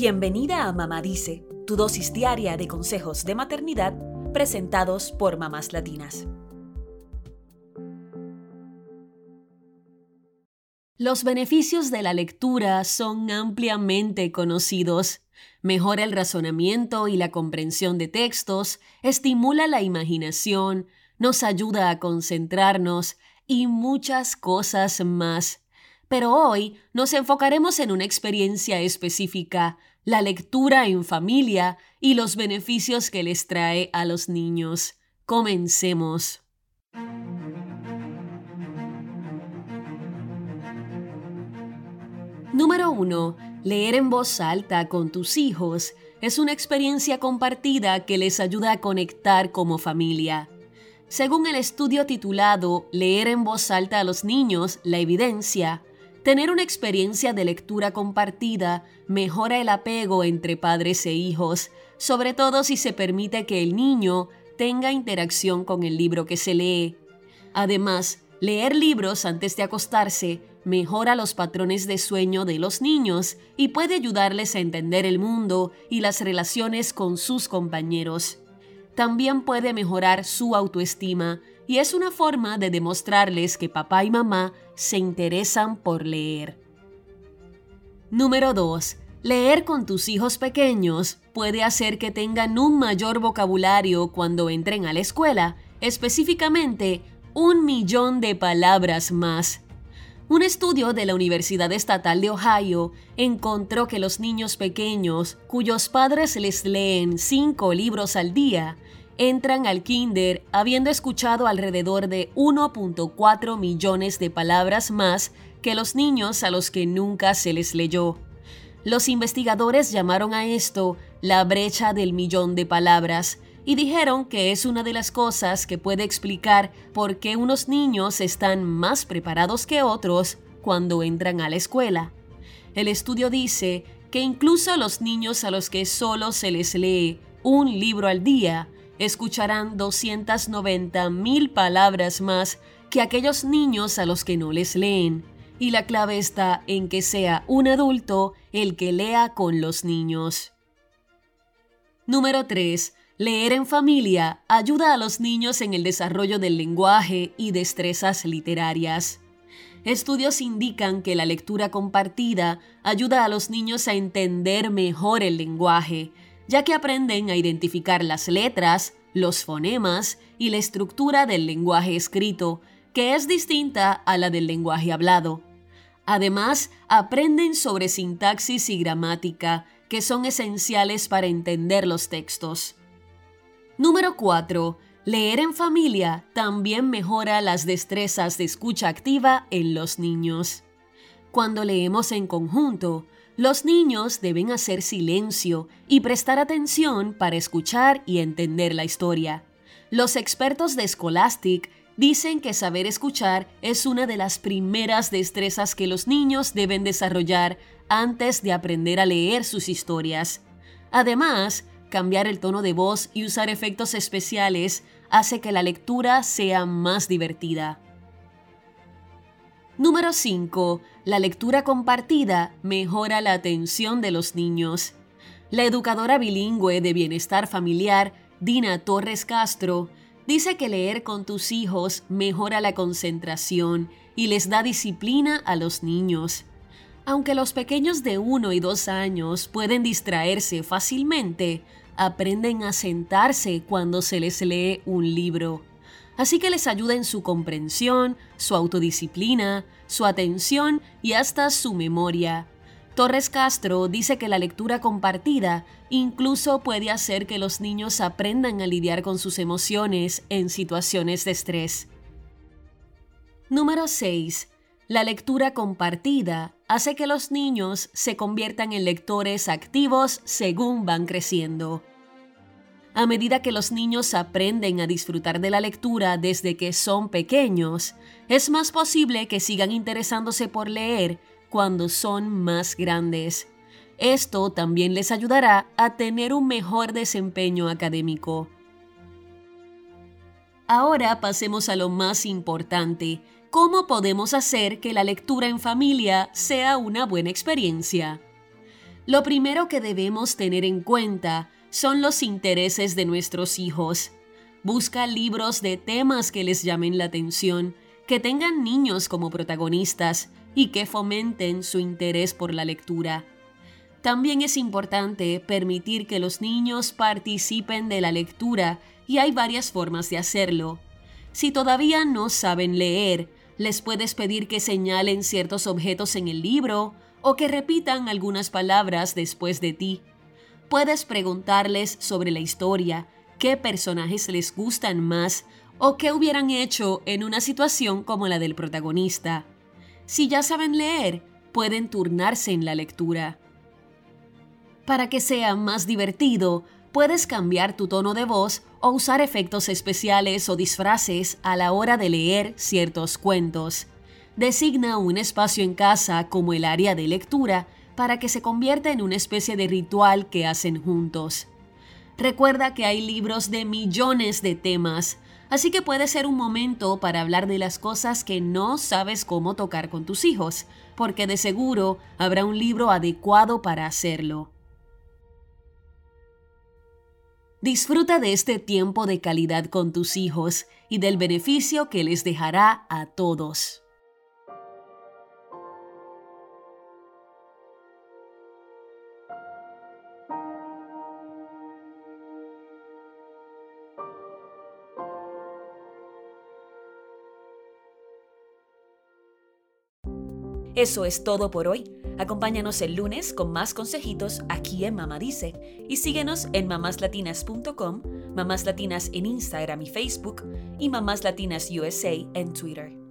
Bienvenida a Mamá Dice, tu dosis diaria de consejos de maternidad presentados por mamás latinas. Los beneficios de la lectura son ampliamente conocidos. Mejora el razonamiento y la comprensión de textos, estimula la imaginación, nos ayuda a concentrarnos y muchas cosas más. Pero hoy nos enfocaremos en una experiencia específica, la lectura en familia y los beneficios que les trae a los niños. Comencemos. Número 1. Leer en voz alta con tus hijos es una experiencia compartida que les ayuda a conectar como familia. Según el estudio titulado Leer en voz alta a los niños, la evidencia, tener una experiencia de lectura compartida mejora el apego entre padres e hijos, sobre todo si se permite que el niño tenga interacción con el libro que se lee. Además, leer libros antes de acostarse mejora los patrones de sueño de los niños y puede ayudarles a entender el mundo y las relaciones con sus compañeros también puede mejorar su autoestima y es una forma de demostrarles que papá y mamá se interesan por leer. Número 2. Leer con tus hijos pequeños puede hacer que tengan un mayor vocabulario cuando entren a la escuela, específicamente un millón de palabras más. Un estudio de la Universidad Estatal de Ohio encontró que los niños pequeños, cuyos padres les leen cinco libros al día, entran al kinder habiendo escuchado alrededor de 1.4 millones de palabras más que los niños a los que nunca se les leyó. Los investigadores llamaron a esto la brecha del millón de palabras y dijeron que es una de las cosas que puede explicar por qué unos niños están más preparados que otros cuando entran a la escuela. El estudio dice que incluso los niños a los que solo se les lee un libro al día escucharán 290 mil palabras más que aquellos niños a los que no les leen. Y la clave está en que sea un adulto el que lea con los niños. Número 3. Leer en familia ayuda a los niños en el desarrollo del lenguaje y destrezas literarias. Estudios indican que la lectura compartida ayuda a los niños a entender mejor el lenguaje, ya que aprenden a identificar las letras, los fonemas y la estructura del lenguaje escrito, que es distinta a la del lenguaje hablado. Además, aprenden sobre sintaxis y gramática, que son esenciales para entender los textos. Número 4. Leer en familia también mejora las destrezas de escucha activa en los niños. Cuando leemos en conjunto, los niños deben hacer silencio y prestar atención para escuchar y entender la historia. Los expertos de Scholastic dicen que saber escuchar es una de las primeras destrezas que los niños deben desarrollar antes de aprender a leer sus historias. Además, cambiar el tono de voz y usar efectos especiales hace que la lectura sea más divertida. Número 5. La lectura compartida mejora la atención de los niños. La educadora bilingüe de bienestar familiar, Dina Torres Castro, dice que leer con tus hijos mejora la concentración y les da disciplina a los niños. Aunque los pequeños de 1 y 2 años pueden distraerse fácilmente, aprenden a sentarse cuando se les lee un libro así que les ayuda en su comprensión, su autodisciplina, su atención y hasta su memoria. Torres Castro dice que la lectura compartida incluso puede hacer que los niños aprendan a lidiar con sus emociones en situaciones de estrés. Número 6. La lectura compartida hace que los niños se conviertan en lectores activos según van creciendo. A medida que los niños aprenden a disfrutar de la lectura desde que son pequeños, es más posible que sigan interesándose por leer cuando son más grandes. Esto también les ayudará a tener un mejor desempeño académico. Ahora pasemos a lo más importante, ¿cómo podemos hacer que la lectura en familia sea una buena experiencia? Lo primero que debemos tener en cuenta son los intereses de nuestros hijos. Busca libros de temas que les llamen la atención, que tengan niños como protagonistas y que fomenten su interés por la lectura. También es importante permitir que los niños participen de la lectura y hay varias formas de hacerlo. Si todavía no saben leer, les puedes pedir que señalen ciertos objetos en el libro o que repitan algunas palabras después de ti. Puedes preguntarles sobre la historia, qué personajes les gustan más o qué hubieran hecho en una situación como la del protagonista. Si ya saben leer, pueden turnarse en la lectura. Para que sea más divertido, puedes cambiar tu tono de voz o usar efectos especiales o disfraces a la hora de leer ciertos cuentos. Designa un espacio en casa como el área de lectura para que se convierta en una especie de ritual que hacen juntos. Recuerda que hay libros de millones de temas, así que puede ser un momento para hablar de las cosas que no sabes cómo tocar con tus hijos, porque de seguro habrá un libro adecuado para hacerlo. Disfruta de este tiempo de calidad con tus hijos y del beneficio que les dejará a todos. Eso es todo por hoy. Acompáñanos el lunes con más consejitos aquí en Mamá Dice y síguenos en mamáslatinas.com, Mamás Latinas en Instagram y Facebook y Mamás Latinas USA en Twitter.